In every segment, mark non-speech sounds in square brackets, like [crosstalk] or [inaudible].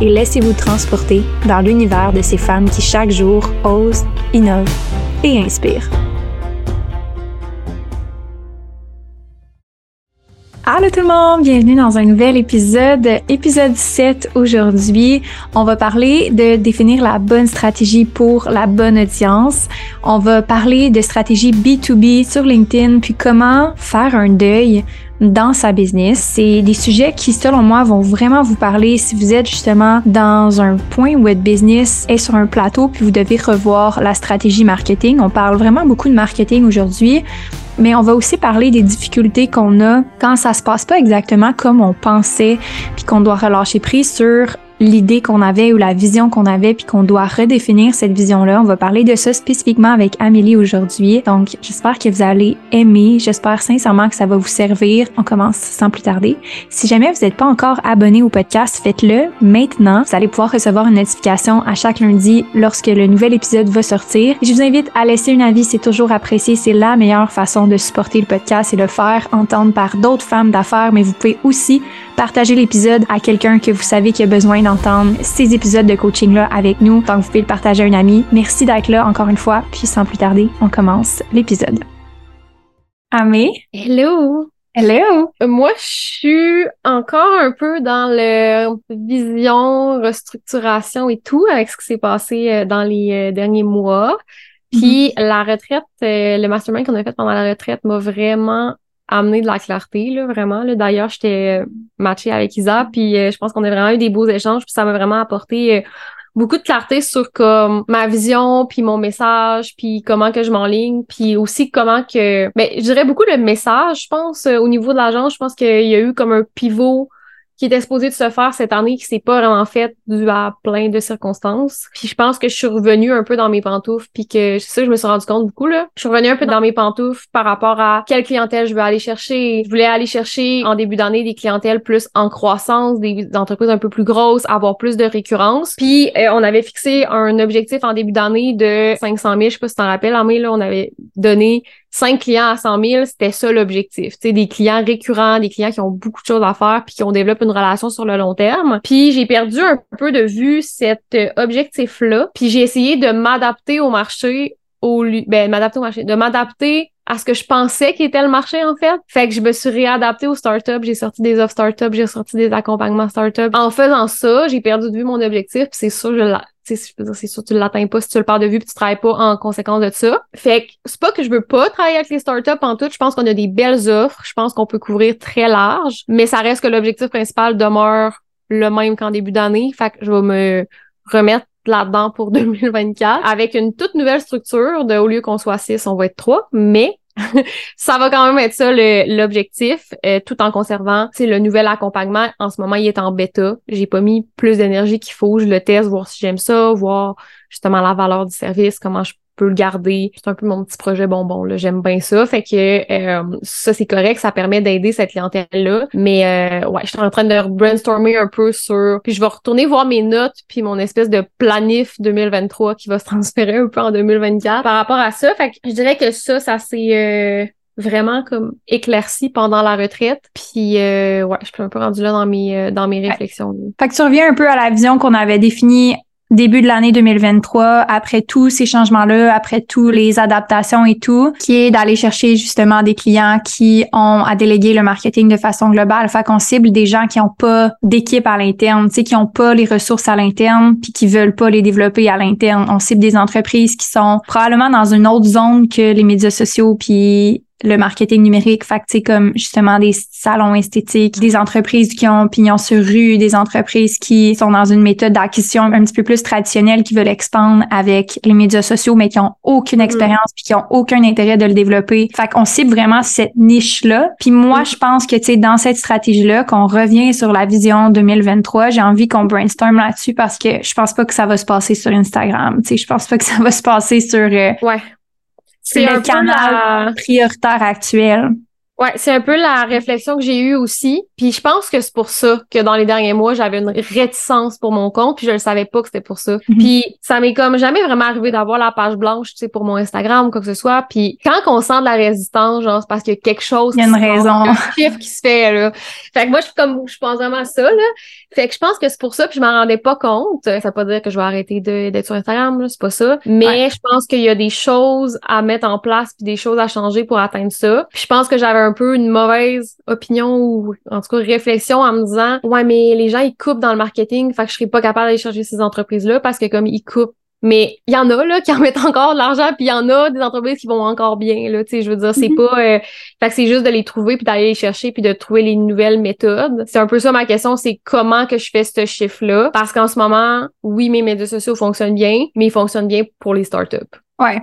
et laissez-vous transporter dans l'univers de ces femmes qui chaque jour osent, innovent et inspirent. Allô tout le monde, bienvenue dans un nouvel épisode, épisode 7 aujourd'hui. On va parler de définir la bonne stratégie pour la bonne audience. On va parler de stratégie B2B sur LinkedIn, puis comment faire un deuil dans sa business. C'est des sujets qui, selon moi, vont vraiment vous parler si vous êtes justement dans un point où votre business est sur un plateau puis vous devez revoir la stratégie marketing. On parle vraiment beaucoup de marketing aujourd'hui mais on va aussi parler des difficultés qu'on a quand ça se passe pas exactement comme on pensait, puis qu'on doit relâcher prise sur l'idée qu'on avait ou la vision qu'on avait puis qu'on doit redéfinir cette vision-là. On va parler de ça spécifiquement avec Amélie aujourd'hui. Donc, j'espère que vous allez aimer. J'espère sincèrement que ça va vous servir. On commence sans plus tarder. Si jamais vous n'êtes pas encore abonné au podcast, faites-le maintenant. Vous allez pouvoir recevoir une notification à chaque lundi lorsque le nouvel épisode va sortir. Je vous invite à laisser un avis. C'est toujours apprécié. C'est la meilleure façon de supporter le podcast et le faire entendre par d'autres femmes d'affaires, mais vous pouvez aussi partager l'épisode à quelqu'un que vous savez qui a besoin d'entendre ces épisodes de coaching-là avec nous. Donc, vous pouvez le partager à un ami. Merci d'être là encore une fois. Puis, sans plus tarder, on commence l'épisode. Amé? Hello. Hello! Moi, je suis encore un peu dans le vision, restructuration et tout avec ce qui s'est passé euh, dans les euh, derniers mois. Puis mm-hmm. la retraite, euh, le mastermind qu'on a fait pendant la retraite m'a vraiment amener de la clarté, là, vraiment. Là. D'ailleurs, j'étais matchée avec Isa, puis euh, je pense qu'on a vraiment eu des beaux échanges, puis ça m'a vraiment apporté euh, beaucoup de clarté sur comme ma vision, puis mon message, puis comment que je m'enligne, puis aussi comment que... Ben, je dirais beaucoup le message, je pense, euh, au niveau de l'agence. Je pense qu'il y a eu comme un pivot qui était supposé de se faire cette année qui s'est pas vraiment fait dû à plein de circonstances. Puis je pense que je suis revenue un peu dans mes pantoufles puis que c'est ça je me suis rendu compte beaucoup là. Je suis revenue un peu dans mes pantoufles par rapport à quelle clientèle je veux aller chercher. Je voulais aller chercher en début d'année des clientèles plus en croissance, des entreprises un peu plus grosses, avoir plus de récurrence. Puis euh, on avait fixé un objectif en début d'année de 500 000, je sais pas si t'en rappelles, mais là on avait donné 5 clients à 100 000, c'était ça l'objectif. Tu des clients récurrents, des clients qui ont beaucoup de choses à faire puis qui ont développé une relation sur le long terme. Puis j'ai perdu un peu de vue cet euh, objectif-là. Puis j'ai essayé de m'adapter au marché au ben m'adapter au marché, de m'adapter à ce que je pensais qu'était le marché en fait. Fait que je me suis réadaptée aux startups, j'ai sorti des offres startups, j'ai sorti des accompagnements startups. En faisant ça, j'ai perdu de vue mon objectif, puis c'est sûr je c'est sûr tu l'atteins pas si tu le perds de vue puis tu travailles pas en conséquence de ça. Fait que c'est pas que je veux pas travailler avec les startups en tout, je pense qu'on a des belles offres, je pense qu'on peut couvrir très large, mais ça reste que l'objectif principal demeure le même qu'en début d'année. Fait que je vais me remettre là-dedans pour [laughs] 2024 avec une toute nouvelle structure de au lieu qu'on soit six, on va être trois, mais ça va quand même être ça l'objectif, euh, tout en conservant le nouvel accompagnement. En ce moment, il est en bêta. J'ai pas mis plus d'énergie qu'il faut. Je le teste, voir si j'aime ça, voir justement la valeur du service, comment je peux le garder. C'est un peu mon petit projet bonbon, là. J'aime bien ça. Fait que euh, ça, c'est correct. Ça permet d'aider cette clientèle-là. Mais euh, ouais, je suis en train de brainstormer un peu sur. Puis je vais retourner voir mes notes puis mon espèce de planif 2023 qui va se [laughs] transférer un peu en 2024 par rapport à ça. Fait que je dirais que ça, ça s'est euh, vraiment comme éclairci pendant la retraite. Puis ouais, je suis un peu rendue là dans mes dans mes réflexions. Fait que tu reviens un peu à la vision qu'on avait définie début de l'année 2023, après tous ces changements-là, après tous les adaptations et tout, qui est d'aller chercher justement des clients qui ont à déléguer le marketing de façon globale. Fait qu'on cible des gens qui ont pas d'équipe à l'interne, tu sais, qui ont pas les ressources à l'interne, puis qui veulent pas les développer à l'interne. On cible des entreprises qui sont probablement dans une autre zone que les médias sociaux puis le marketing numérique, fait que comme justement des salons esthétiques, des entreprises qui ont pignon sur rue, des entreprises qui sont dans une méthode d'acquisition un petit peu plus traditionnelle, qui veulent expandre avec les médias sociaux, mais qui ont aucune mm-hmm. expérience puis qui ont aucun intérêt de le développer. Fait qu'on cible vraiment cette niche-là. Puis moi, mm-hmm. je pense que, tu sais, dans cette stratégie-là, qu'on revient sur la vision 2023, j'ai envie qu'on brainstorm là-dessus parce que je pense pas que ça va se passer sur Instagram. Tu sais, je pense pas que ça va se passer sur... Euh, ouais c'est le canal prioritaire actuel. Ouais, c'est un peu la réflexion que j'ai eue aussi. Puis je pense que c'est pour ça que dans les derniers mois, j'avais une réticence pour mon compte, puis je ne savais pas que c'était pour ça. Mhm. Puis ça m'est comme jamais vraiment arrivé d'avoir la page blanche, tu sais, pour mon Instagram ou quoi que ce soit. Puis quand on sent de la résistance, genre, c'est parce qu'il y a quelque chose. Il y a une raison. Un chiffre qui se fait, là. Fait que moi, je suis comme, je pense vraiment à ça, là. Fait que je pense que c'est pour ça, puis je m'en rendais pas compte. Ça veut pas dire que je vais arrêter d'être sur Instagram, c'est pas ça. Mais je pense qu'il y a des choses à mettre en place, puis des choses à changer pour atteindre ça. Puis je pense que j'avais un peu une mauvaise opinion ou en tout cas réflexion en me disant ouais mais les gens ils coupent dans le marketing, fait que je serais pas capable d'aller chercher ces entreprises là parce que comme ils coupent mais il y en a là qui en mettent encore de l'argent, puis il y en a des entreprises qui vont encore bien là, tu sais, je veux dire, c'est mm-hmm. pas euh, fait que c'est juste de les trouver puis d'aller les chercher puis de trouver les nouvelles méthodes. C'est un peu ça ma question, c'est comment que je fais ce chiffre là parce qu'en ce moment, oui, mes médias sociaux fonctionnent bien, mais ils fonctionnent bien pour les startups. Ouais.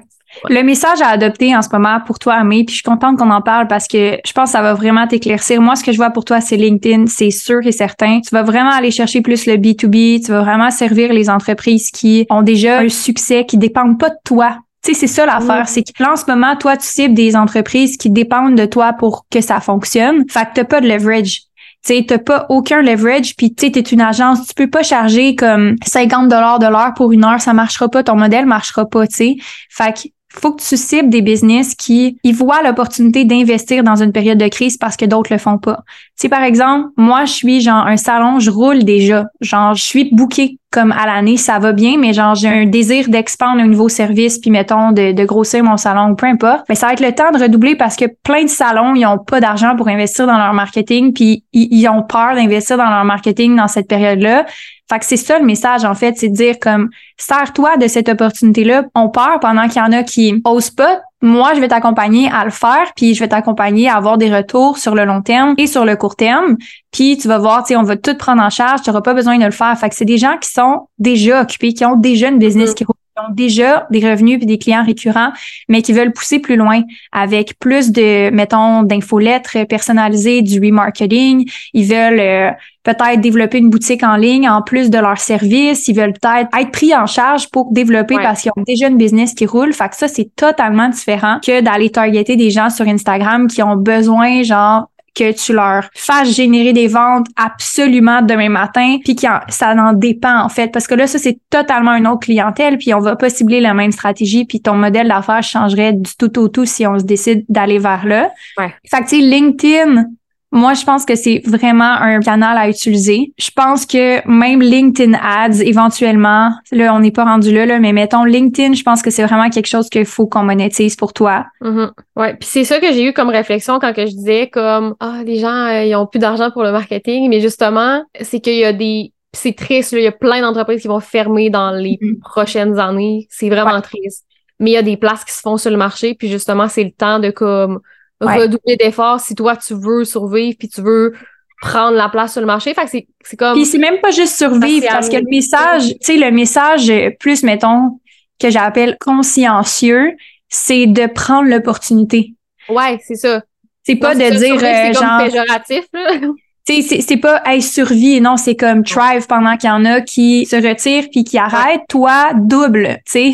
Le message à adopter en ce moment pour toi, Armée, puis je suis contente qu'on en parle parce que je pense que ça va vraiment t'éclaircir. Moi, ce que je vois pour toi, c'est LinkedIn, c'est sûr et certain. Tu vas vraiment aller chercher plus le B2B, tu vas vraiment servir les entreprises qui ont déjà un succès, qui dépendent pas de toi. Tu sais, c'est ça l'affaire, c'est que là, en ce moment, toi, tu cibles des entreprises qui dépendent de toi pour que ça fonctionne. Fait que t'as pas de leverage tu n'as pas aucun leverage, puis tu es une agence, tu peux pas charger comme 50 dollars de l'heure pour une heure, ça marchera pas, ton modèle marchera pas, tu sais. Fait que faut que tu cibles des business qui ils voient l'opportunité d'investir dans une période de crise parce que d'autres le font pas. Si par exemple, moi je suis genre un salon, je roule déjà, genre je suis booké comme à l'année, ça va bien, mais genre j'ai un désir d'expandre un nouveau service puis mettons de, de, grossir mon salon ou peu importe, mais ça va être le temps de redoubler parce que plein de salons ils ont pas d'argent pour investir dans leur marketing puis ils ont peur d'investir dans leur marketing dans cette période-là. Fait que c'est ça le message, en fait, c'est de dire comme, sers-toi de cette opportunité-là. On peur pendant qu'il y en a qui osent pas. Moi, je vais t'accompagner à le faire, puis je vais t'accompagner à avoir des retours sur le long terme et sur le court terme. Puis tu vas voir, tu sais, on va tout prendre en charge, tu n'auras pas besoin de le faire. Fait que c'est des gens qui sont déjà occupés, qui ont déjà une business mm-hmm. qui ont déjà des revenus puis des clients récurrents, mais qui veulent pousser plus loin avec plus de, mettons, d'infolettres personnalisées, du remarketing. Ils veulent euh, peut-être développer une boutique en ligne en plus de leur service. Ils veulent peut-être être pris en charge pour développer parce qu'ils ont déjà une business qui roule. Fait que ça, c'est totalement différent que d'aller targeter des gens sur Instagram qui ont besoin, genre, que tu leur fasses générer des ventes absolument demain matin, puis que ça en dépend en fait, parce que là ça c'est totalement une autre clientèle, puis on va pas cibler la même stratégie, puis ton modèle d'affaires changerait du tout au tout si on se décide d'aller vers là. Ouais. Fait que tu sais LinkedIn, moi, je pense que c'est vraiment un canal à utiliser. Je pense que même LinkedIn Ads, éventuellement, là, on n'est pas rendu là, là, mais mettons LinkedIn, je pense que c'est vraiment quelque chose qu'il faut qu'on monétise pour toi. Mm-hmm. Ouais, puis c'est ça que j'ai eu comme réflexion quand que je disais comme ah les gens euh, ils ont plus d'argent pour le marketing, mais justement c'est qu'il y a des c'est triste, il y a plein d'entreprises qui vont fermer dans les mm-hmm. prochaines années. C'est vraiment triste. Mais il y a des places qui se font sur le marché, puis justement c'est le temps de comme redoubler d'efforts si toi tu veux survivre puis tu veux prendre la place sur le marché. Fait que c'est, c'est comme. Puis c'est même pas juste survivre parce que le message, tu sais, le message plus, mettons, que j'appelle consciencieux, c'est de prendre l'opportunité. Ouais, c'est ça. C'est pas de dire c'est euh, comme péjoratif, là. [laughs] c'est, c'est pas hey, survie, non, c'est comme thrive pendant qu'il y en a qui se retirent puis qui arrêtent. Toi, double, tu sais.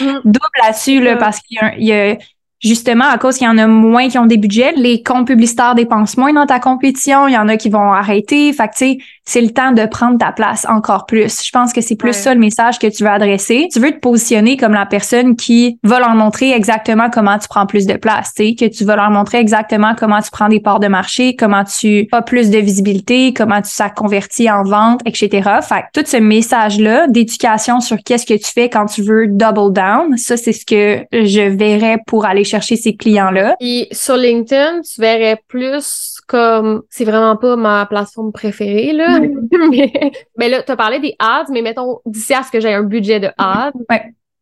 Mm. [laughs] double là-dessus, là, parce qu'il y y a justement, à cause qu'il y en a moins qui ont des budgets, les comptes publicitaires dépensent moins dans ta compétition, il y en a qui vont arrêter. Fait c'est le temps de prendre ta place encore plus. Je pense que c'est plus ça le message que tu veux adresser. Tu veux te positionner comme la personne qui va leur montrer exactement comment tu prends plus de place, tu sais, que tu vas leur montrer exactement comment tu prends des parts de marché, comment tu as plus de visibilité, comment tu ça convertit en vente, etc. Fait que tout ce message-là d'éducation sur qu'est-ce que tu fais quand tu veux double down, ça, c'est ce que je verrais pour aller chercher ces clients-là. Et sur LinkedIn, tu verrais plus comme c'est vraiment pas ma plateforme préférée là. [laughs] Mais, mais, là tu as parlé des ads mais mettons d'ici à ce que j'ai un budget de ads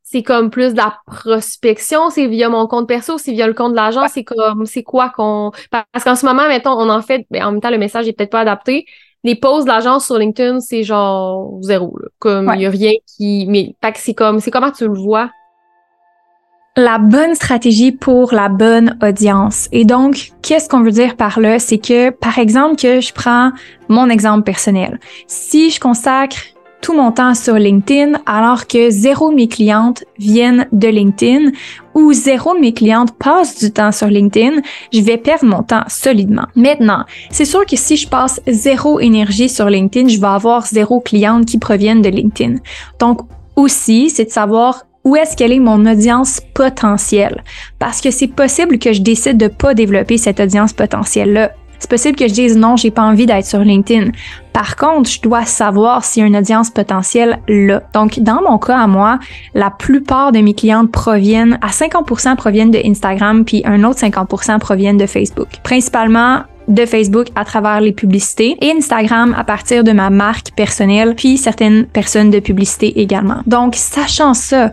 c'est comme plus de la prospection c'est via mon compte perso c'est via le compte de l'agence c'est comme c'est quoi qu'on parce qu'en ce moment mettons on en fait ben, en même temps le message est peut-être pas adapté les posts de l'agence sur LinkedIn c'est genre zéro là. comme il y a rien qui mais c'est comme c'est comment tu le vois? La bonne stratégie pour la bonne audience. Et donc, qu'est-ce qu'on veut dire par là? C'est que, par exemple, que je prends mon exemple personnel. Si je consacre tout mon temps sur LinkedIn alors que zéro de mes clientes viennent de LinkedIn ou zéro de mes clientes passent du temps sur LinkedIn, je vais perdre mon temps solidement. Maintenant, c'est sûr que si je passe zéro énergie sur LinkedIn, je vais avoir zéro cliente qui proviennent de LinkedIn. Donc, aussi, c'est de savoir où est-ce qu'elle est mon audience potentielle? Parce que c'est possible que je décide de pas développer cette audience potentielle-là. C'est possible que je dise non, j'ai pas envie d'être sur LinkedIn. Par contre, je dois savoir s'il y a une audience potentielle là. Donc, dans mon cas à moi, la plupart de mes clientes proviennent, à 50% proviennent de Instagram, puis un autre 50% proviennent de Facebook. Principalement, de Facebook à travers les publicités et Instagram à partir de ma marque personnelle, puis certaines personnes de publicité également. Donc, sachant ça,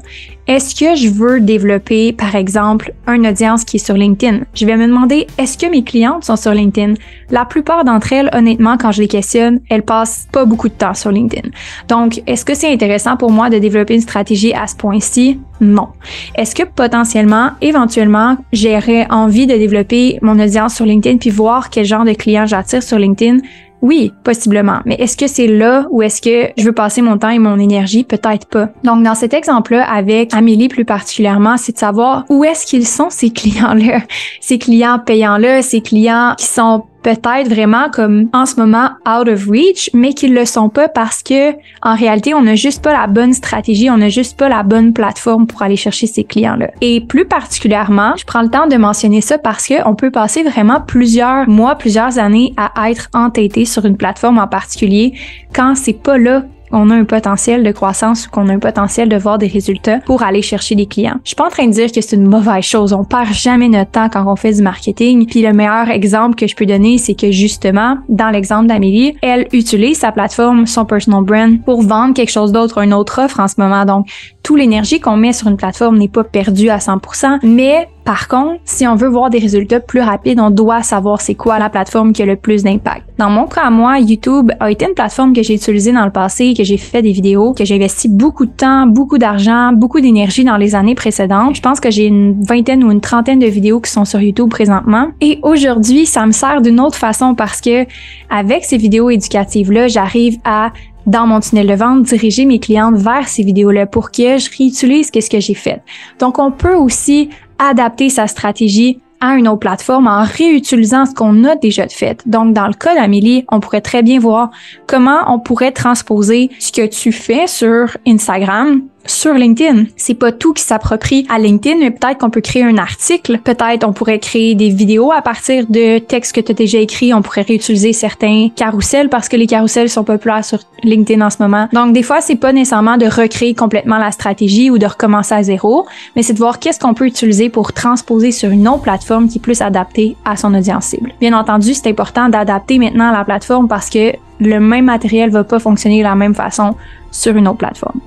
est-ce que je veux développer, par exemple, une audience qui est sur LinkedIn? Je vais me demander, est-ce que mes clientes sont sur LinkedIn? La plupart d'entre elles, honnêtement, quand je les questionne, elles passent pas beaucoup de temps sur LinkedIn. Donc, est-ce que c'est intéressant pour moi de développer une stratégie à ce point-ci? Non. Est-ce que potentiellement, éventuellement, j'aurais envie de développer mon audience sur LinkedIn puis voir quel genre de clients j'attire sur LinkedIn? Oui, possiblement. Mais est-ce que c'est là où est-ce que je veux passer mon temps et mon énergie? Peut-être pas. Donc, dans cet exemple-là, avec Amélie plus particulièrement, c'est de savoir où est-ce qu'ils sont ces clients-là, [laughs] ces clients payants-là, ces clients qui sont peut-être vraiment comme en ce moment out of reach, mais qu'ils le sont pas parce que en réalité, on n'a juste pas la bonne stratégie, on n'a juste pas la bonne plateforme pour aller chercher ces clients-là. Et plus particulièrement, je prends le temps de mentionner ça parce que on peut passer vraiment plusieurs mois, plusieurs années à être entêté sur une plateforme en particulier quand c'est pas là on a un potentiel de croissance ou qu'on a un potentiel de voir des résultats pour aller chercher des clients. Je suis pas en train de dire que c'est une mauvaise chose. On perd jamais notre temps quand on fait du marketing. Puis le meilleur exemple que je peux donner, c'est que justement, dans l'exemple d'Amélie, elle utilise sa plateforme, son personal brand pour vendre quelque chose d'autre, une autre offre en ce moment. Donc, toute l'énergie qu'on met sur une plateforme n'est pas perdue à 100%, mais par contre, si on veut voir des résultats plus rapides, on doit savoir c'est quoi la plateforme qui a le plus d'impact. Dans mon cas moi, YouTube a été une plateforme que j'ai utilisée dans le passé, que j'ai fait des vidéos, que j'ai investi beaucoup de temps, beaucoup d'argent, beaucoup d'énergie dans les années précédentes. Je pense que j'ai une vingtaine ou une trentaine de vidéos qui sont sur YouTube présentement. Et aujourd'hui, ça me sert d'une autre façon parce que avec ces vidéos éducatives-là, j'arrive à dans mon tunnel de vente, diriger mes clientes vers ces vidéos-là pour que je réutilise qu'est-ce que j'ai fait. Donc, on peut aussi adapter sa stratégie à une autre plateforme en réutilisant ce qu'on a déjà fait. Donc, dans le cas d'Amélie, on pourrait très bien voir comment on pourrait transposer ce que tu fais sur Instagram sur LinkedIn. C'est pas tout qui s'approprie à LinkedIn, mais peut-être qu'on peut créer un article, peut-être on pourrait créer des vidéos à partir de textes que tu as déjà écrits, on pourrait réutiliser certains carousels parce que les carousels sont populaires sur LinkedIn en ce moment. Donc des fois, c'est pas nécessairement de recréer complètement la stratégie ou de recommencer à zéro, mais c'est de voir qu'est-ce qu'on peut utiliser pour transposer sur une autre plateforme qui est plus adaptée à son audience cible. Bien entendu, c'est important d'adapter maintenant la plateforme parce que le même matériel va pas fonctionner de la même façon sur une autre plateforme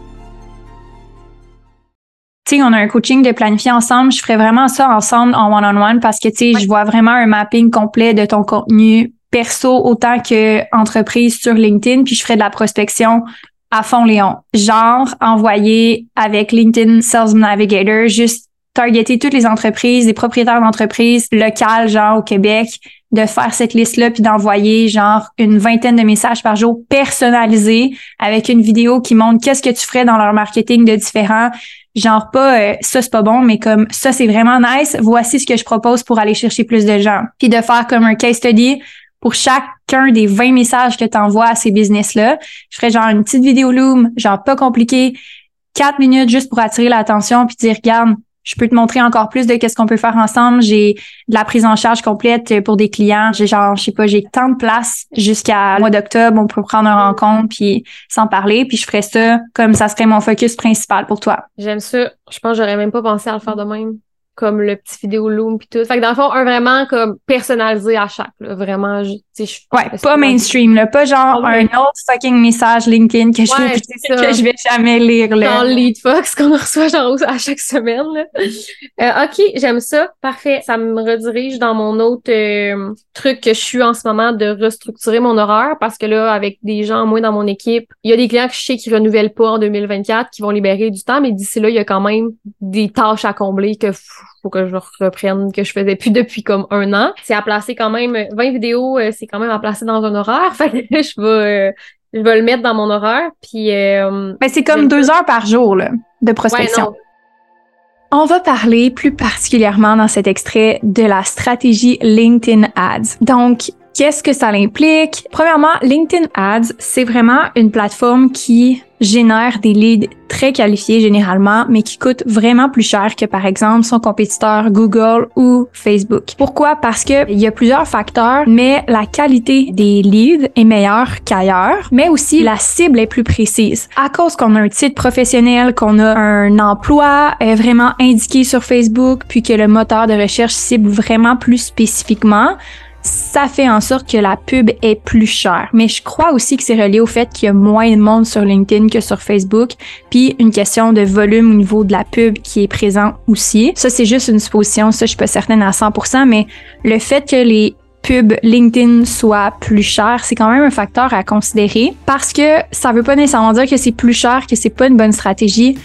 tu sais, on a un coaching de planifier ensemble. Je ferais vraiment ça ensemble en one-on-one parce que, tu sais, je vois vraiment un mapping complet de ton contenu perso autant que entreprise sur LinkedIn. Puis je ferais de la prospection à fond Léon. Genre, envoyer avec LinkedIn Sales Navigator juste targeter toutes les entreprises, les propriétaires d'entreprises locales, genre au Québec, de faire cette liste-là puis d'envoyer genre une vingtaine de messages par jour personnalisés avec une vidéo qui montre qu'est-ce que tu ferais dans leur marketing de différents genre pas euh, ça c'est pas bon mais comme ça c'est vraiment nice. Voici ce que je propose pour aller chercher plus de gens. Puis de faire comme un case study pour chacun des 20 messages que tu envoies à ces business là je ferais genre une petite vidéo loom genre pas compliqué quatre minutes juste pour attirer l'attention puis dire regarde je peux te montrer encore plus de qu'est-ce qu'on peut faire ensemble. J'ai de la prise en charge complète pour des clients. J'ai genre, je sais pas, j'ai tant de place jusqu'à mois d'octobre. On peut prendre un rencontre puis s'en parler. Puis je ferais ça comme ça serait mon focus principal pour toi. J'aime ça. Je pense que j'aurais même pas pensé à le faire de même comme le petit vidéo loom puis tout. Fait que dans le fond, un vraiment comme personnalisé à chaque, là, vraiment, je, Ouais, pas mainstream, là, pas genre un autre fucking message LinkedIn que je, vais, que je vais jamais lire, là. Dans Lead Fox [laughs] qu'on reçoit genre à chaque semaine, là. Euh, ok, j'aime ça. Parfait. Ça me redirige dans mon autre euh, truc que je suis en ce moment de restructurer mon horaire parce que là, avec des gens, moins dans mon équipe, il y a des clients que je sais qui renouvellent pas en 2024, qui vont libérer du temps, mais d'ici là, il y a quand même des tâches à combler que faut que je reprenne que je faisais plus depuis comme un an. C'est à placer quand même 20 vidéos, euh, c'est quand même à placer dans un horaire. [laughs] Fait que je vais euh, je vais le mettre dans mon horaire. Puis euh, ben, c'est comme deux heures par jour là, de prospection. on va parler plus particulièrement dans cet extrait de la stratégie LinkedIn Ads. Donc, Qu'est-ce que ça implique? Premièrement, LinkedIn Ads, c'est vraiment une plateforme qui génère des leads très qualifiés généralement, mais qui coûtent vraiment plus cher que par exemple son compétiteur Google ou Facebook. Pourquoi? Parce que il y a plusieurs facteurs, mais la qualité des leads est meilleure qu'ailleurs, mais aussi la cible est plus précise. À cause qu'on a un titre professionnel, qu'on a un emploi est vraiment indiqué sur Facebook, puis que le moteur de recherche cible vraiment plus spécifiquement, ça fait en sorte que la pub est plus chère. Mais je crois aussi que c'est relié au fait qu'il y a moins de monde sur LinkedIn que sur Facebook, puis une question de volume au niveau de la pub qui est présent aussi. Ça, c'est juste une supposition, ça, je suis pas certaine à 100%, mais le fait que les pubs LinkedIn soient plus chères, c'est quand même un facteur à considérer parce que ça veut pas nécessairement dire que c'est plus cher, que c'est pas une bonne stratégie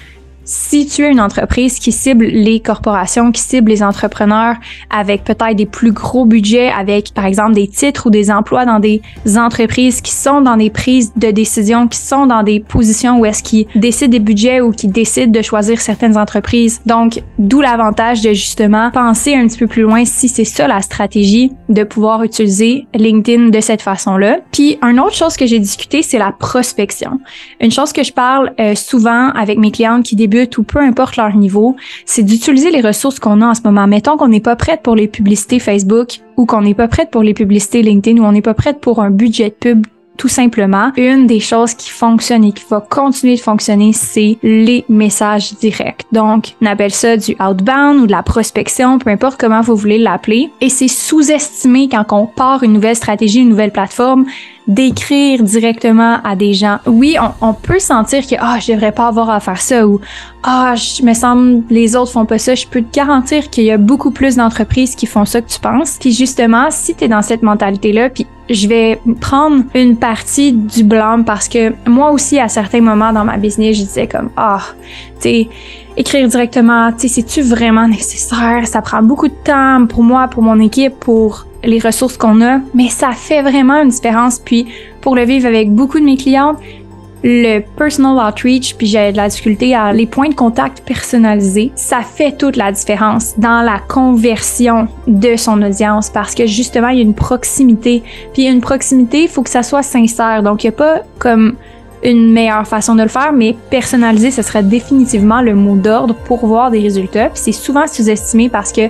si tu es une entreprise qui cible les corporations, qui cible les entrepreneurs avec peut-être des plus gros budgets, avec par exemple des titres ou des emplois dans des entreprises qui sont dans des prises de décision, qui sont dans des positions où est-ce qu'ils décident des budgets ou qui décident de choisir certaines entreprises. Donc, d'où l'avantage de justement penser un petit peu plus loin si c'est ça la stratégie de pouvoir utiliser LinkedIn de cette façon-là. Puis, une autre chose que j'ai discuté, c'est la prospection. Une chose que je parle euh, souvent avec mes clientes qui débutent ou peu importe leur niveau, c'est d'utiliser les ressources qu'on a en ce moment. Mettons qu'on n'est pas prête pour les publicités Facebook ou qu'on n'est pas prête pour les publicités LinkedIn ou on n'est pas prête pour un budget de pub tout simplement, une des choses qui fonctionne et qui va continuer de fonctionner, c'est les messages directs. Donc, on appelle ça du outbound ou de la prospection, peu importe comment vous voulez l'appeler. Et c'est sous-estimé quand on part une nouvelle stratégie, une nouvelle plateforme d'écrire directement à des gens. Oui, on, peut sentir que ah, je devrais pas avoir à faire ça ou ah, je me semble les autres font pas ça. Je peux te garantir qu'il y a beaucoup plus d'entreprises qui font ça que tu penses. Puis justement, si tu es dans cette mentalité là, puis je vais prendre une partie du blâme parce que moi aussi à certains moments dans ma business, je disais comme ah, sais écrire directement, tu c'est-tu vraiment nécessaire? Ça prend beaucoup de temps pour moi, pour mon équipe, pour les ressources qu'on a, mais ça fait vraiment une différence. Puis pour le vivre avec beaucoup de mes clientes, le personal outreach, puis j'ai de la difficulté à les points de contact personnalisés, ça fait toute la différence dans la conversion de son audience parce que justement, il y a une proximité. Puis une proximité, il faut que ça soit sincère. Donc, il n'y a pas comme une meilleure façon de le faire, mais personnaliser, ce serait définitivement le mot d'ordre pour voir des résultats. Puis c'est souvent sous-estimé parce que,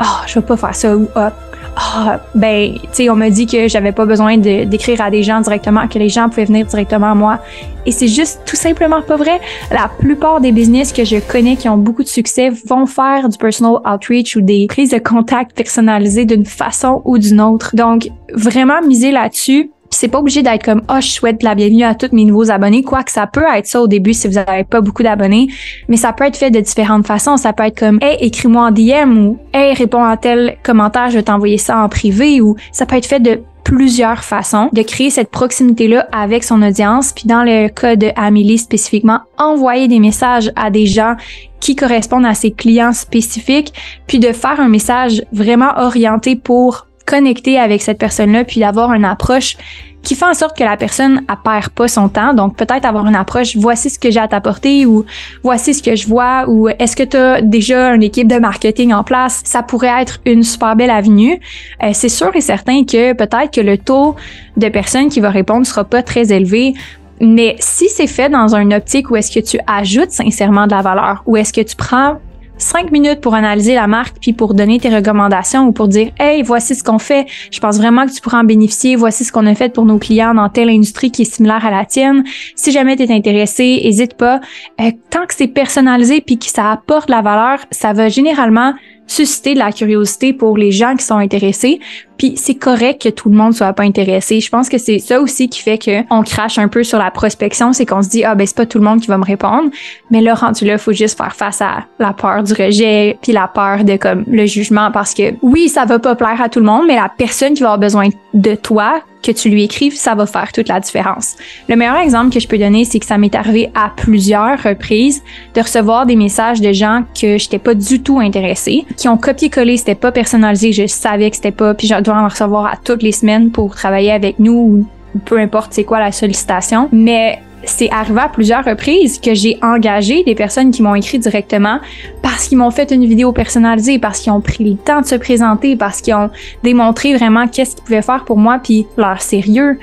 oh, je vais pas faire ça ou, oh, ah, ben, tu sais, on m'a dit que j'avais pas besoin d'écrire à des gens directement, que les gens pouvaient venir directement à moi. Et c'est juste tout simplement pas vrai. La plupart des business que je connais qui ont beaucoup de succès vont faire du personal outreach ou des prises de contact personnalisées d'une façon ou d'une autre. Donc, vraiment miser là-dessus c'est pas obligé d'être comme oh je souhaite la bienvenue à tous mes nouveaux abonnés, quoique ça peut être ça au début si vous avez pas beaucoup d'abonnés, mais ça peut être fait de différentes façons. Ça peut être comme hey écris-moi en DM ou hey réponds à tel commentaire, je vais t'envoyer ça en privé ou ça peut être fait de plusieurs façons de créer cette proximité-là avec son audience. Puis dans le cas de Amélie spécifiquement, envoyer des messages à des gens qui correspondent à ses clients spécifiques, puis de faire un message vraiment orienté pour connecter avec cette personne-là, puis d'avoir une approche qui fait en sorte que la personne ne perd pas son temps. Donc, peut-être avoir une approche, voici ce que j'ai à t'apporter ou voici ce que je vois ou est-ce que tu as déjà une équipe de marketing en place? Ça pourrait être une super belle avenue. Euh, c'est sûr et certain que peut-être que le taux de personnes qui va répondre sera pas très élevé. Mais si c'est fait dans une optique où est-ce que tu ajoutes sincèrement de la valeur, ou est-ce que tu prends cinq minutes pour analyser la marque puis pour donner tes recommandations ou pour dire hey voici ce qu'on fait. Je pense vraiment que tu pourras en bénéficier. Voici ce qu'on a fait pour nos clients dans telle industrie qui est similaire à la tienne. Si jamais tu es intéressé hésite pas. Euh, tant que c'est personnalisé puis que ça apporte la valeur ça va généralement susciter de la curiosité pour les gens qui sont intéressés. Puis c'est correct que tout le monde soit pas intéressé. Je pense que c'est ça aussi qui fait que on crache un peu sur la prospection, c'est qu'on se dit ah ben c'est pas tout le monde qui va me répondre, mais là rendu là, faut juste faire face à la peur du rejet puis la peur de comme le jugement parce que oui, ça va pas plaire à tout le monde, mais la personne qui va avoir besoin de toi que tu lui écrives, ça va faire toute la différence. Le meilleur exemple que je peux donner, c'est que ça m'est arrivé à plusieurs reprises de recevoir des messages de gens que j'étais pas du tout intéressée, qui ont copié-collé, c'était pas personnalisé, je savais que c'était pas, puis je dois en recevoir à toutes les semaines pour travailler avec nous ou peu importe c'est quoi la sollicitation, mais c'est arrivé à plusieurs reprises que j'ai engagé des personnes qui m'ont écrit directement parce qu'ils m'ont fait une vidéo personnalisée, parce qu'ils ont pris le temps de se présenter, parce qu'ils ont démontré vraiment qu'est-ce qu'ils pouvaient faire pour moi, puis leur sérieux.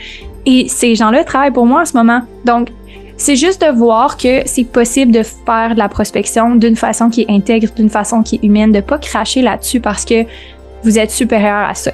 Et ces gens-là travaillent pour moi en ce moment. Donc, c'est juste de voir que c'est possible de faire de la prospection d'une façon qui est intègre, d'une façon qui est humaine, de pas cracher là-dessus parce que vous êtes supérieur à ça.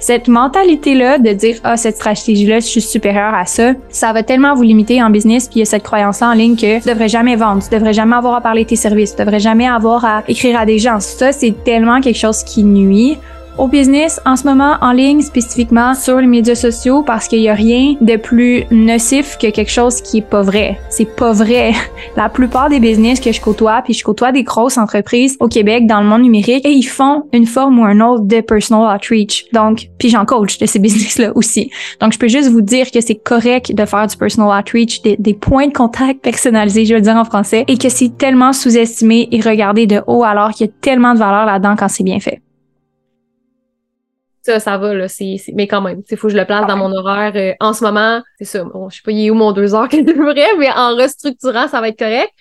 Cette mentalité-là de dire ah cette stratégie-là, je suis supérieur à ça, ça va tellement vous limiter en business. Puis y a cette croyance-là en ligne que tu devrais jamais vendre, tu devrais jamais avoir à parler de tes services, tu devrais jamais avoir à écrire à des gens. Ça c'est tellement quelque chose qui nuit au business en ce moment en ligne spécifiquement sur les médias sociaux parce qu'il y a rien de plus nocif que quelque chose qui est pas vrai. C'est pas vrai. [laughs] La plupart des business que je côtoie, puis je côtoie des grosses entreprises au Québec dans le monde numérique et ils font une forme ou un autre de personal outreach. Donc, puis j'en coach de ces [laughs] business-là aussi. Donc, je peux juste vous dire que c'est correct de faire du personal outreach, des, des points de contact personnalisés, je veux dire en français, et que c'est tellement sous-estimé et regardé de haut alors qu'il y a tellement de valeur là-dedans quand c'est bien fait ça, ça va, là. C'est, mais quand même, il faut que je le place dans mon horaire. Euh, en ce moment, c'est ça. Bon, je sais pas, il est où mon deux heures que devrait, mais en restructurant, ça va être correct.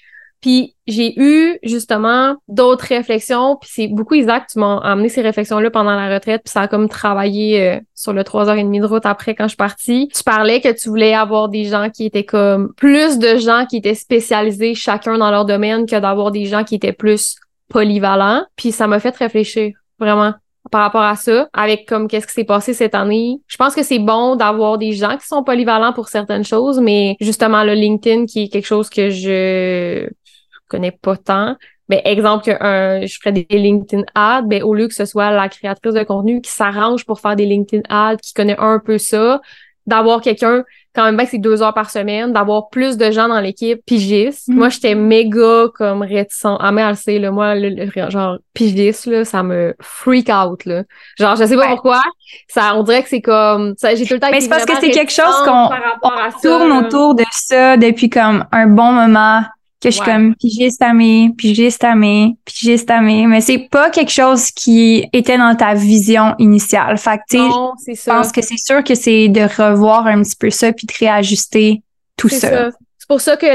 Puis j'ai eu justement d'autres réflexions, puis c'est beaucoup Isaac, tu m'as amené ces réflexions-là pendant la retraite, puis ça a comme travaillé euh, sur le trois heures et demie de route après quand je suis partie. Tu parlais que tu voulais avoir des gens qui étaient comme plus de gens qui étaient spécialisés chacun dans leur domaine que d'avoir des gens qui étaient plus polyvalents. Puis ça m'a fait réfléchir, vraiment par rapport à ça, avec comme qu'est-ce qui s'est passé cette année. Je pense que c'est bon d'avoir des gens qui sont polyvalents pour certaines choses, mais justement le LinkedIn qui est quelque chose que je connais pas tant. Mais exemple que je ferais des LinkedIn ads, ben au lieu que ce soit la créatrice de contenu qui s'arrange pour faire des LinkedIn ads, qui connaît un peu ça, d'avoir quelqu'un quand même bien que c'est deux heures par semaine, d'avoir plus de gens dans l'équipe pigistes. Mm. Moi, j'étais méga comme réticent. Ah, mais elle sait, là, moi, le, genre pigiste, là, ça me freak out, là. Genre, je sais pas pourquoi. Ça, on dirait que c'est comme, j'ai tout le temps Mais c'est parce que c'est quelque chose qu'on tourne autour de ça depuis comme un bon moment que je suis comme pigiste amé, pigiste amé, pigiste amé, mais c'est pas quelque chose qui était dans ta vision initiale. Fait que, tu je pense que c'est sûr que c'est de revoir un petit peu ça puis de réajuster tout ça pour ça que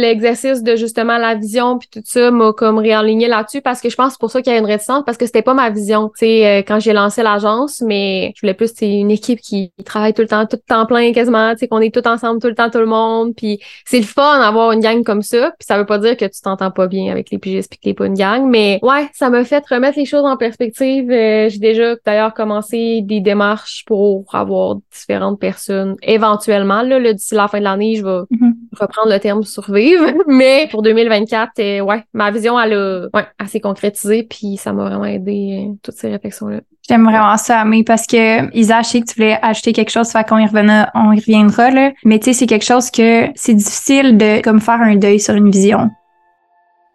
l'exercice de justement la vision puis tout ça m'a comme réaligné là-dessus parce que je pense c'est pour ça qu'il y a une réticence parce que c'était pas ma vision tu sais euh, quand j'ai lancé l'agence mais je voulais plus c'est une équipe qui travaille tout le temps tout le temps plein quasiment tu sais qu'on est tout ensemble tout le temps tout le monde puis c'est le fun d'avoir une gang comme ça puis ça veut pas dire que tu t'entends pas bien avec les pigistes puis que t'es pas une gang mais ouais ça m'a fait remettre les choses en perspective euh, j'ai déjà d'ailleurs commencé des démarches pour avoir différentes personnes. Éventuellement là, d'ici la fin de l'année je vais mm-hmm prendre le terme survivre, [laughs] mais pour 2024, euh, ouais, ma vision, elle a ouais, assez concrétisé, puis ça m'a vraiment aidé, euh, toutes ces réflexions-là. J'aime vraiment ça, mais parce que Isa, je sais que tu voulais acheter quelque chose, fait qu'on y reviendra, on y reviendra, là. Mais tu sais, c'est quelque chose que c'est difficile de comme faire un deuil sur une vision.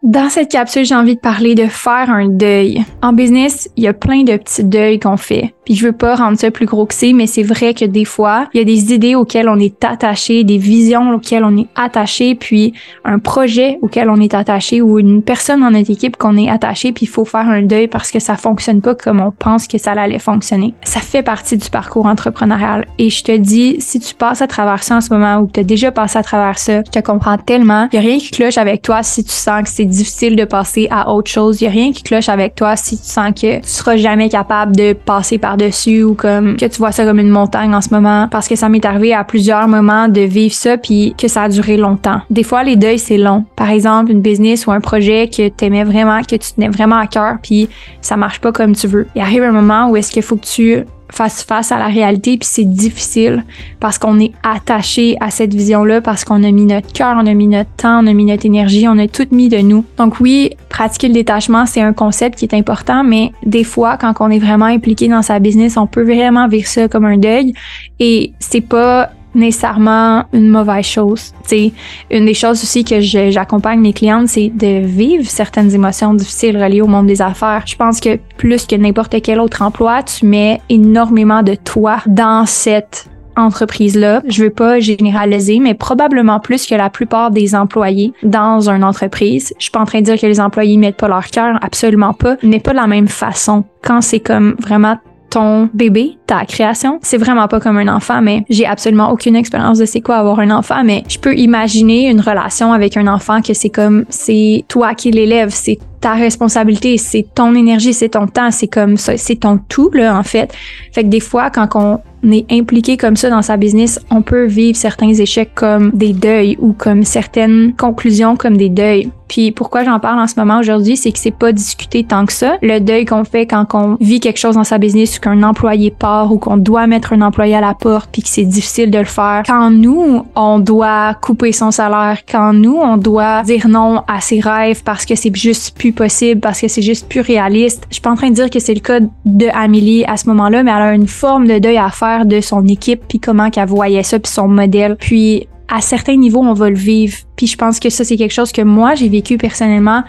Dans cette capsule, j'ai envie de parler de faire un deuil. En business, il y a plein de petits deuils qu'on fait. Puis je veux pas rendre ça plus gros que c'est, mais c'est vrai que des fois, il y a des idées auxquelles on est attaché, des visions auxquelles on est attaché, puis un projet auquel on est attaché ou une personne dans notre équipe qu'on est attaché, puis il faut faire un deuil parce que ça fonctionne pas comme on pense que ça allait fonctionner. Ça fait partie du parcours entrepreneurial. Et je te dis, si tu passes à travers ça en ce moment ou que tu as déjà passé à travers ça, je te comprends tellement. Il y a rien qui cloche avec toi si tu sens que c'est difficile de passer à autre chose. Il y a rien qui cloche avec toi si tu sens que tu seras jamais capable de passer par-dessus ou comme que tu vois ça comme une montagne en ce moment parce que ça m'est arrivé à plusieurs moments de vivre ça puis que ça a duré longtemps. Des fois les deuils c'est long. Par exemple, une business ou un projet que tu aimais vraiment, que tu tenais vraiment à cœur puis ça marche pas comme tu veux. Il arrive un moment où est-ce qu'il faut que tu face face à la réalité puis c'est difficile parce qu'on est attaché à cette vision-là parce qu'on a mis notre cœur, on a mis notre temps, on a mis notre énergie, on a tout mis de nous. Donc oui, pratiquer le détachement, c'est un concept qui est important, mais des fois quand on est vraiment impliqué dans sa business, on peut vraiment vivre ça comme un deuil et c'est pas nécessairement une mauvaise chose. T'sais, une des choses aussi que j'accompagne mes clientes, c'est de vivre certaines émotions difficiles reliées au monde des affaires. Je pense que plus que n'importe quel autre emploi, tu mets énormément de toi dans cette entreprise-là. Je veux pas généraliser, mais probablement plus que la plupart des employés dans une entreprise. Je suis pas en train de dire que les employés mettent pas leur cœur, absolument pas, mais pas de la même façon. Quand c'est comme vraiment ton bébé, ta création. C'est vraiment pas comme un enfant, mais j'ai absolument aucune expérience de c'est quoi avoir un enfant, mais je peux imaginer une relation avec un enfant que c'est comme c'est toi qui l'élève, c'est ta responsabilité, c'est ton énergie, c'est ton temps, c'est comme ça, c'est ton tout là en fait. Fait que des fois quand on est impliqué comme ça dans sa business, on peut vivre certains échecs comme des deuils ou comme certaines conclusions comme des deuils. Puis pourquoi j'en parle en ce moment aujourd'hui, c'est que c'est pas discuté tant que ça. Le deuil qu'on fait quand on vit quelque chose dans sa business qu'un employé part ou qu'on doit mettre un employé à la porte puis que c'est difficile de le faire. Quand nous, on doit couper son salaire, quand nous, on doit dire non à ses rêves parce que c'est juste plus possible, parce que c'est juste plus réaliste. Je suis pas en train de dire que c'est le cas de Amélie à ce moment-là, mais elle a une forme de deuil à faire de son équipe puis comment qu'elle voyait ça puis son modèle. Puis à certains niveaux, on va le vivre. Puis je pense que ça, c'est quelque chose que moi, j'ai vécu personnellement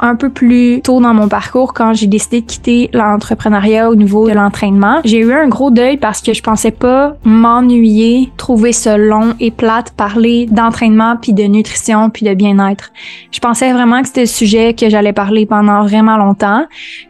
un peu plus tôt dans mon parcours quand j'ai décidé de quitter l'entrepreneuriat au niveau de l'entraînement. J'ai eu un gros deuil parce que je pensais pas m'ennuyer, trouver ça long et plate, parler d'entraînement puis de nutrition puis de bien-être. Je pensais vraiment que c'était le sujet que j'allais parler pendant vraiment longtemps.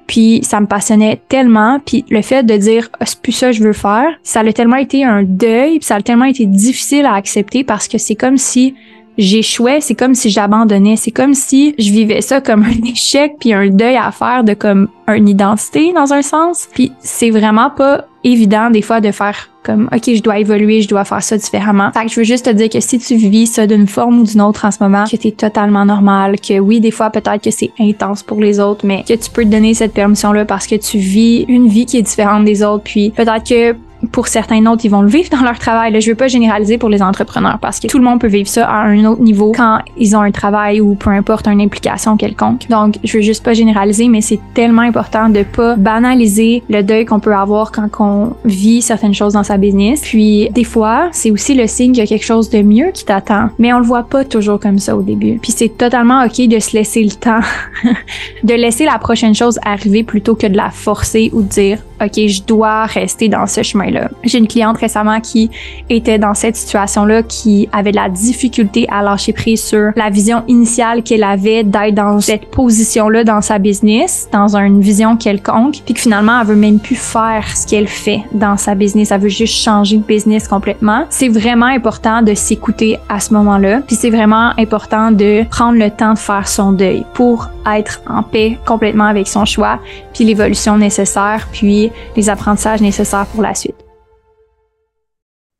Puis ça me passionnait tellement. Puis le fait de dire ah, c'est plus ça que je veux faire, ça a tellement été un deuil, ça a tellement été difficile à accepter parce que c'est comme si j'échouais, c'est comme si j'abandonnais, c'est comme si je vivais ça comme un [laughs] échec puis un deuil à faire de comme une identité dans un sens. Puis c'est vraiment pas évident des fois de faire comme OK, je dois évoluer, je dois faire ça différemment. Fait que je veux juste te dire que si tu vis ça d'une forme ou d'une autre en ce moment, que t'es totalement normal, que oui, des fois peut-être que c'est intense pour les autres, mais que tu peux te donner cette permission-là parce que tu vis une vie qui est différente des autres, puis peut-être que pour certains autres, ils vont le vivre dans leur travail. Là, je veux pas généraliser pour les entrepreneurs parce que tout le monde peut vivre ça à un autre niveau quand ils ont un travail ou peu importe une implication quelconque. Donc, je veux juste pas généraliser, mais c'est tellement important de pas banaliser le deuil qu'on peut avoir quand on vit certaines choses dans sa business. Puis, des fois, c'est aussi le signe qu'il y a quelque chose de mieux qui t'attend. Mais on le voit pas toujours comme ça au début. Puis, c'est totalement ok de se laisser le temps, [laughs] de laisser la prochaine chose arriver plutôt que de la forcer ou de dire OK, je dois rester dans ce chemin-là. J'ai une cliente récemment qui était dans cette situation-là, qui avait de la difficulté à lâcher prise sur la vision initiale qu'elle avait d'être dans cette position-là dans sa business, dans une vision quelconque, puis que finalement, elle veut même plus faire ce qu'elle fait dans sa business. Elle veut juste changer de business complètement. C'est vraiment important de s'écouter à ce moment-là, puis c'est vraiment important de prendre le temps de faire son deuil pour être en paix complètement avec son choix, puis l'évolution nécessaire, puis les apprentissages nécessaires pour la suite.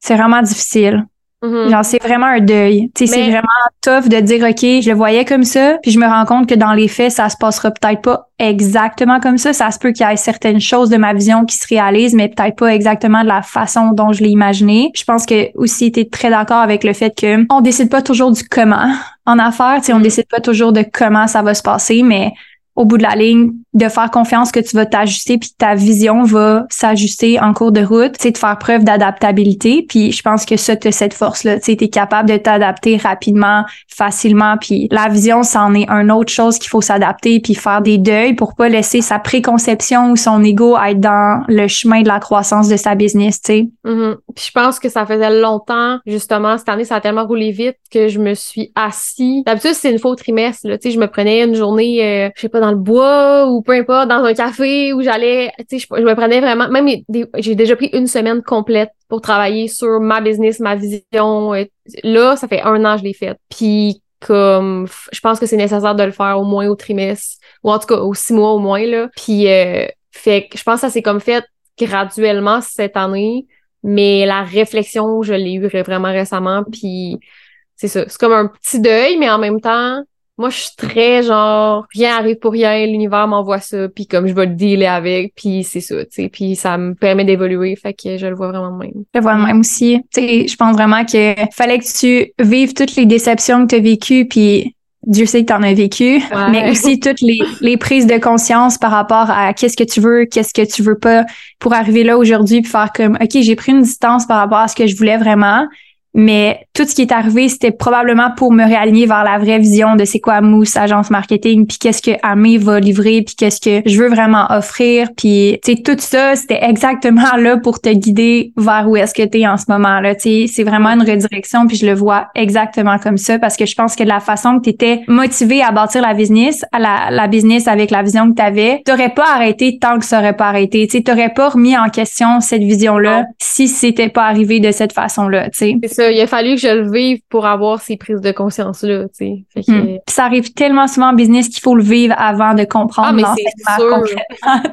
C'est vraiment difficile. Mm-hmm. Genre, c'est vraiment un deuil. C'est vraiment tough de dire, OK, je le voyais comme ça, puis je me rends compte que dans les faits, ça se passera peut-être pas exactement comme ça. Ça se peut qu'il y ait certaines choses de ma vision qui se réalisent, mais peut-être pas exactement de la façon dont je l'ai imaginé. Je pense que aussi, tu es très d'accord avec le fait que on décide pas toujours du comment en affaires. On mm-hmm. décide pas toujours de comment ça va se passer, mais au bout de la ligne, de faire confiance que tu vas t'ajuster puis ta vision va s'ajuster en cours de route, c'est de faire preuve d'adaptabilité. Puis je pense que ça, cette force-là. Tu es capable de t'adapter rapidement, facilement. Puis la vision, c'en est une autre chose qu'il faut s'adapter puis faire des deuils pour pas laisser sa préconception ou son ego être dans le chemin de la croissance de sa business, tu sais. Mm-hmm. Puis je pense que ça faisait longtemps, justement, cette année, ça a tellement roulé vite que je me suis assis. D'habitude, c'est une fois au trimestre, là. Tu sais, je me prenais une journée, euh, je sais pas, dans le bois ou peu importe, dans un café où j'allais, tu sais, je, me prenais vraiment, même j'ai déjà pris une semaine complète pour travailler sur ma business, ma vision. Là, ça fait un an que je l'ai fait. Puis comme je pense que c'est nécessaire de le faire au moins au trimestre ou en tout cas aux six mois au moins là. Puis euh, fait que je pense que ça s'est comme fait graduellement cette année, mais la réflexion je l'ai eu vraiment récemment. Puis c'est ça, c'est comme un petit deuil, mais en même temps moi, je suis très genre, rien arrive pour rien, l'univers m'envoie ça, puis comme je vais le dealer avec, puis c'est ça, tu sais, puis ça me permet d'évoluer, fait que je le vois vraiment de même. Je le vois de même aussi. Tu sais, je pense vraiment que fallait que tu vives toutes les déceptions que tu as vécues, puis Dieu sait que tu en as vécu, mais aussi [laughs] toutes les, les prises de conscience par rapport à qu'est-ce que tu veux, qu'est-ce que tu veux pas, pour arriver là aujourd'hui puis faire comme, OK, j'ai pris une distance par rapport à ce que je voulais vraiment, mais tout ce qui est arrivé, c'était probablement pour me réaligner vers la vraie vision de c'est quoi Mousse, agence marketing, puis qu'est-ce que Amé va livrer, puis qu'est-ce que je veux vraiment offrir. Puis, tu sais, tout ça, c'était exactement [laughs] là pour te guider vers où est-ce que tu es en ce moment-là. Tu sais, c'est vraiment une redirection, puis je le vois exactement comme ça parce que je pense que la façon que tu étais motivé à bâtir la business, à la, la business avec la vision que tu avais, t'aurais pas arrêté tant que ça aurait pas arrêté. Tu sais, t'aurais pas remis en question cette vision-là si c'était pas arrivé de cette façon-là, tu sais il a fallu que je le vive pour avoir ces prises de conscience-là, tu sais. Hmm. Ça arrive tellement souvent en business qu'il faut le vivre avant de comprendre ah, mais c'est sûr.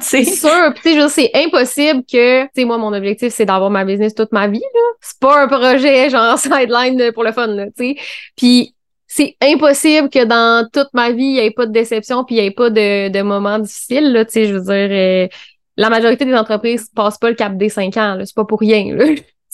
[laughs] C'est sûr. Puis, tu sais, c'est impossible que, tu sais, moi, mon objectif, c'est d'avoir ma business toute ma vie. C'est pas un projet, [laughs] genre, sideline pour le fun, là, tu sais. Puis, c'est impossible que dans toute ma vie, il n'y ait pas de déception puis il n'y ait pas de, de moments difficiles, là, tu sais, je veux dire... Euh, la majorité des entreprises passent pas le cap des cinq ans. C'est pas pour rien, là.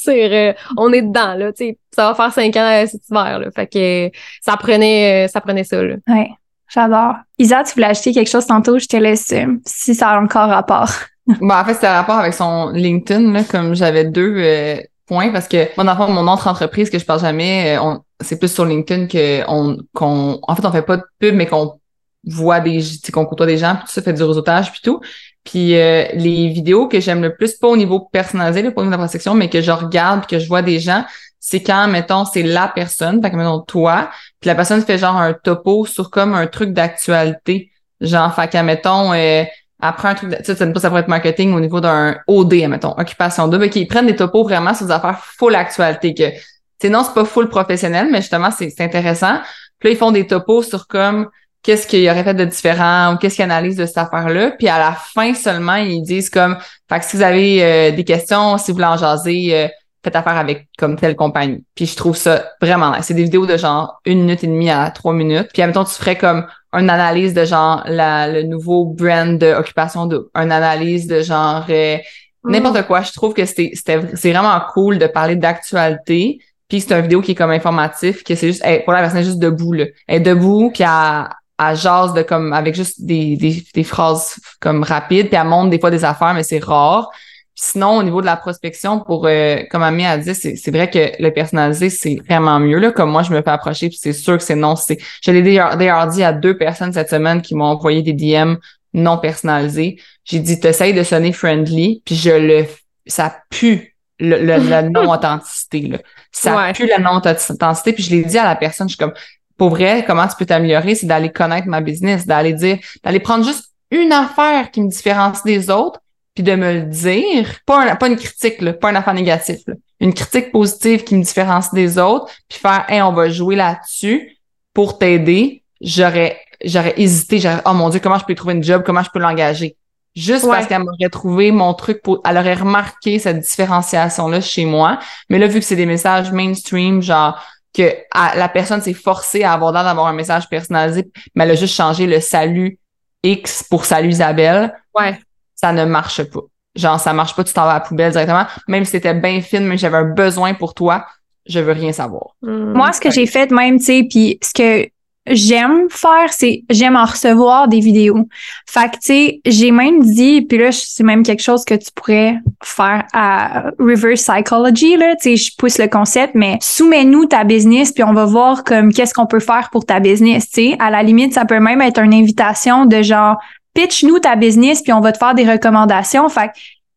Euh, on est dedans, là, tu ça va faire cinq ans euh, cet hiver, là. Fait que ça prenait, euh, ça prenait ça, là. Ouais, j'adore. Isa, tu voulais acheter quelque chose tantôt, je te laisse si ça a encore rapport. [laughs] bon, en fait, c'était rapport avec son LinkedIn, là, comme j'avais deux points, parce que, mon enfant, mon autre entreprise que je parle jamais, on, c'est plus sur LinkedIn que on, qu'on, en fait, on fait pas de pub, mais qu'on voit des, qu'on côtoie des gens, puis tout ça fait du réseautage, puis tout. Puis euh, les vidéos que j'aime le plus, pas au niveau personnalisé, là, pas au niveau de la protection, mais que je regarde, que je vois des gens, c'est quand, mettons, c'est la personne, fait que, mettons, toi, puis la personne fait genre un topo sur comme un truc d'actualité. Genre, fait que, mettons, euh, après un truc, tu sais, ça pourrait être marketing au niveau d'un OD, mettons, occupation double, qu'ils prennent des topos vraiment sur des affaires full actualité, que, tu non, c'est pas full professionnel, mais justement, c'est intéressant. Puis là, ils font des topos sur comme qu'est-ce qu'il aurait fait de différent ou qu'est-ce qu'ils analysent de cette affaire-là. Puis à la fin seulement, ils disent comme, fait que si vous avez euh, des questions, si vous voulez en jaser, euh, faites affaire avec comme telle compagnie. Puis je trouve ça vraiment nice. C'est des vidéos de genre une minute et demie à trois minutes. Puis admettons, tu ferais comme une analyse de genre la, le nouveau brand d'occupation, de, une analyse de genre euh, n'importe quoi. Je trouve que c'était c'est vraiment cool de parler d'actualité. Puis c'est une vidéo qui est comme informatif, que c'est juste, pour la personne, juste debout, là. Elle est debout, puis elle, à jase de comme avec juste des, des, des, phrases comme rapides, puis elle montre des fois des affaires, mais c'est rare. sinon, au niveau de la prospection, pour euh, comme Ami a dit, c'est vrai que le personnalisé, c'est vraiment mieux. Là, comme moi, je me fais approcher, puis c'est sûr que c'est non. c'est Je l'ai d'ailleurs dit à deux personnes cette semaine qui m'ont envoyé des DM non personnalisés. J'ai dit, t'essayes de sonner friendly, puis je le ça pue le, la [laughs] non-authenticité. Ça pue la non-authenticité. Puis je l'ai dit à la personne, je suis comme pour vrai, comment tu peux t'améliorer, c'est d'aller connaître ma business, d'aller dire, d'aller prendre juste une affaire qui me différencie des autres, puis de me le dire, pas, pas une critique, là, pas un affaire négatif, une critique positive qui me différencie des autres, puis faire, hey, on va jouer là-dessus pour t'aider. J'aurais, j'aurais hésité, j'aurais, oh mon dieu, comment je peux trouver une job, comment je peux l'engager? Juste parce qu'elle m'aurait trouvé mon truc pour, elle aurait remarqué cette différenciation-là chez moi. Mais là, vu que c'est des messages mainstream, genre, que la personne s'est forcée à avoir l'air d'avoir un message personnalisé, mais elle a juste changé le salut X pour salut Isabelle. Ouais. Ça ne marche pas. Genre, ça marche pas, tu t'en vas à la poubelle directement. Même si c'était bien fine, mais j'avais un besoin pour toi, je veux rien savoir. Hmm. Moi, ce que j'ai fait même, tu sais, puis ce que j'aime faire, c'est j'aime en recevoir des vidéos. Fait que, tu sais, j'ai même dit, puis là, c'est même quelque chose que tu pourrais faire à reverse psychology, là, tu sais, je pousse le concept, mais soumets-nous ta business, puis on va voir comme qu'est-ce qu'on peut faire pour ta business, tu sais. À la limite, ça peut même être une invitation de genre, pitch-nous ta business, puis on va te faire des recommandations. Fait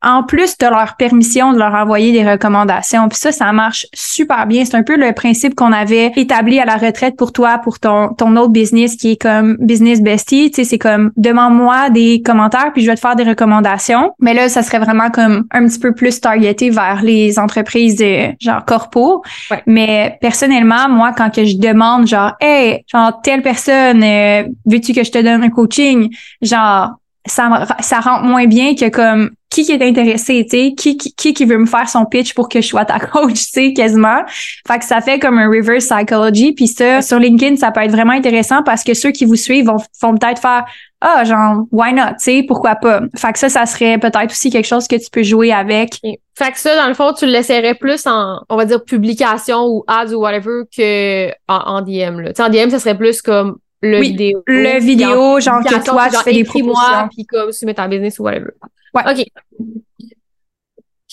en plus de leur permission de leur envoyer des recommandations. Puis ça, ça marche super bien. C'est un peu le principe qu'on avait établi à la retraite pour toi, pour ton, ton autre business qui est comme Business Bestie. Tu sais, c'est comme demande-moi des commentaires puis je vais te faire des recommandations. Mais là, ça serait vraiment comme un petit peu plus targeté vers les entreprises de, genre corpo. Mais personnellement, moi, quand que je demande genre, hey, genre telle personne, euh, veux-tu que je te donne un coaching? Genre, ça, ça rentre moins bien que comme qui qui est intéressé, tu sais, qui, qui, qui veut me faire son pitch pour que je sois ta [laughs] coach, tu sais, quasiment. Fait que ça fait comme un reverse psychology. Puis ça, sur LinkedIn, ça peut être vraiment intéressant parce que ceux qui vous suivent vont, vont peut-être faire ah, genre, why not, tu sais, pourquoi pas? Fait que ça, ça serait peut-être aussi quelque chose que tu peux jouer avec. Fait que ça, dans le fond, tu le laisserais plus en, on va dire, publication ou ads ou whatever que en, en DM, là. Tu sais, en DM, ça serait plus comme le vidéo. Le vidéo, genre que toi, tu fais des promotions. puis comme tu mets ta business ou whatever. Ouais. OK.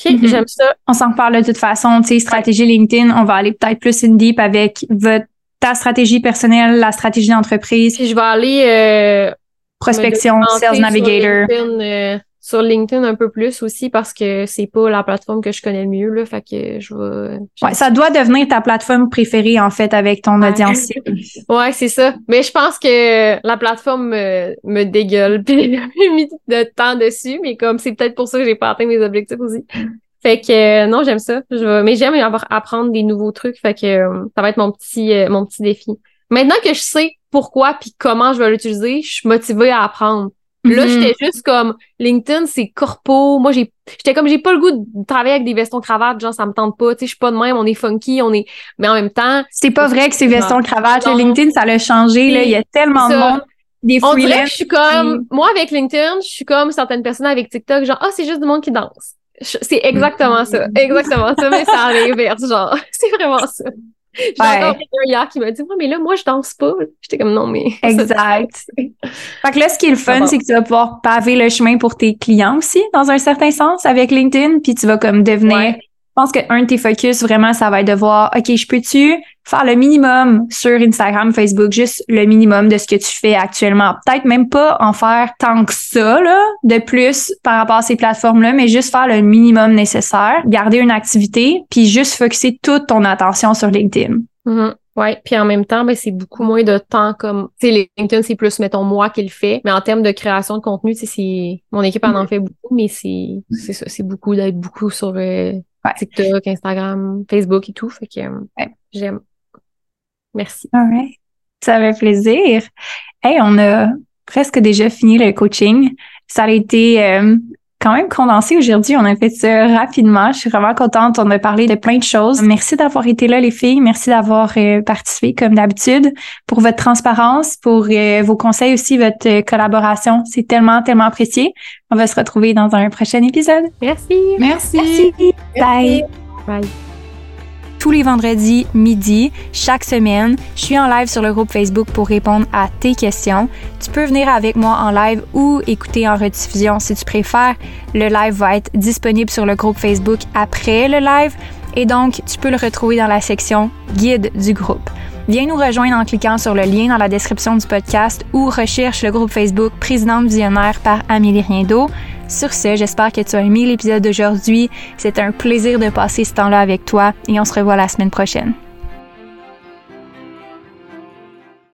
Mm-hmm. j'aime ça. On s'en reparle de toute façon. Tu sais, stratégie LinkedIn, on va aller peut-être plus in deep avec votre, ta stratégie personnelle, la stratégie d'entreprise. Puis je vais aller... Euh, prospection, Sales Navigator. Euh, sur LinkedIn un peu plus aussi parce que c'est pas la plateforme que je connais le mieux là, fait que je vais. Ouais, ça doit devenir ta plateforme préférée en fait avec ton audience. [laughs] ouais, c'est ça. Mais je pense que la plateforme me, me dégueule [laughs] puis j'ai mis de temps dessus, mais comme c'est peut-être pour ça que j'ai pas atteint mes objectifs aussi. Fait que non, j'aime ça. Je mais j'aime apprendre des nouveaux trucs. Fait que euh, ça va être mon petit euh, mon petit défi. Maintenant que je sais pourquoi puis comment je vais l'utiliser, je suis motivée à apprendre. Là, mm-hmm. j'étais juste comme LinkedIn, c'est corpo. Moi, j'ai j'étais comme j'ai pas le goût de travailler avec des vestons cravates, genre ça me tente pas, tu sais, je suis pas de même, on est funky, on est mais en même temps, c'est pas vrai que c'est vestons cravates, LinkedIn ça l'a changé là, il y a tellement de monde des On dirait que je suis comme moi avec LinkedIn, je suis comme certaines personnes avec TikTok genre ah, c'est juste du monde qui danse. C'est exactement ça, exactement ça, mais ça arrive genre, [laughs] c'est vraiment ça. J'ai encore quelqu'un hier qui m'a dit, ouais, mais là, moi, je danse pas. J'étais comme, non, mais. [laughs] Exact. fait que là, ce qui est le fun, c'est que tu vas pouvoir paver le chemin pour tes clients aussi, dans un certain sens, avec LinkedIn, puis tu vas comme devenir pense qu'un de tes focus, vraiment, ça va être de voir, OK, je peux-tu faire le minimum sur Instagram, Facebook, juste le minimum de ce que tu fais actuellement? Peut-être même pas en faire tant que ça, là, de plus par rapport à ces plateformes-là, mais juste faire le minimum nécessaire, garder une activité, puis juste focuser toute ton attention sur LinkedIn. Mm-hmm. Ouais, puis en même temps, ben, c'est beaucoup moins de temps comme, tu sais, LinkedIn, c'est plus, mettons, moi qui le fais, mais en termes de création de contenu, tu sais, c'est, mon équipe en en fait beaucoup, mais c'est, c'est ça, c'est beaucoup d'être beaucoup sur euh, TikTok, Instagram, Facebook et tout. Fait que euh, j'aime. Merci. All right. Ça fait plaisir. Hey, on a presque déjà fini le coaching. Ça a été euh, quand même condensé aujourd'hui. On a fait ça rapidement. Je suis vraiment contente. On a parlé de plein de choses. Merci d'avoir été là, les filles. Merci d'avoir euh, participé comme d'habitude pour votre transparence, pour euh, vos conseils aussi, votre collaboration. C'est tellement, tellement apprécié. On va se retrouver dans un prochain épisode. Merci. Merci. Merci. Bye. Bye tous les vendredis midi, chaque semaine. Je suis en live sur le groupe Facebook pour répondre à tes questions. Tu peux venir avec moi en live ou écouter en rediffusion si tu préfères. Le live va être disponible sur le groupe Facebook après le live et donc tu peux le retrouver dans la section guide du groupe. Viens nous rejoindre en cliquant sur le lien dans la description du podcast ou recherche le groupe Facebook Présidente visionnaire par Amélie Riendo. Sur ce, j'espère que tu as aimé l'épisode d'aujourd'hui. C'est un plaisir de passer ce temps-là avec toi et on se revoit la semaine prochaine.